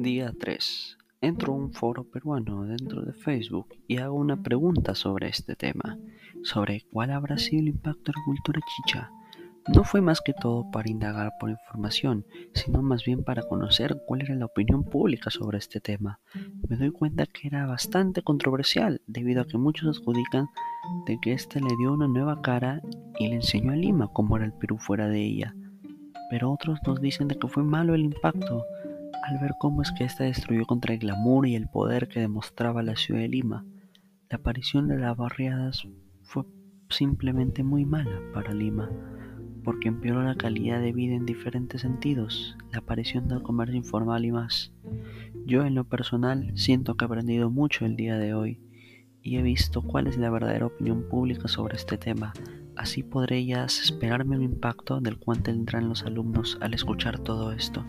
Día 3. Entro a un foro peruano dentro de Facebook y hago una pregunta sobre este tema, sobre cuál habrá sido el impacto de la cultura chicha. No fue más que todo para indagar por información, sino más bien para conocer cuál era la opinión pública sobre este tema. Me doy cuenta que era bastante controversial, debido a que muchos adjudican de que éste le dio una nueva cara y le enseñó a Lima cómo era el Perú fuera de ella. Pero otros nos dicen de que fue malo el impacto, al ver cómo es que ésta destruyó contra el glamour y el poder que demostraba la ciudad de Lima. La aparición de las barriadas fue simplemente muy mala para Lima, porque empeoró la calidad de vida en diferentes sentidos, la aparición del comercio informal y más. Yo en lo personal siento que he aprendido mucho el día de hoy y he visto cuál es la verdadera opinión pública sobre este tema. Así podré ya esperarme un impacto del cual tendrán los alumnos al escuchar todo esto.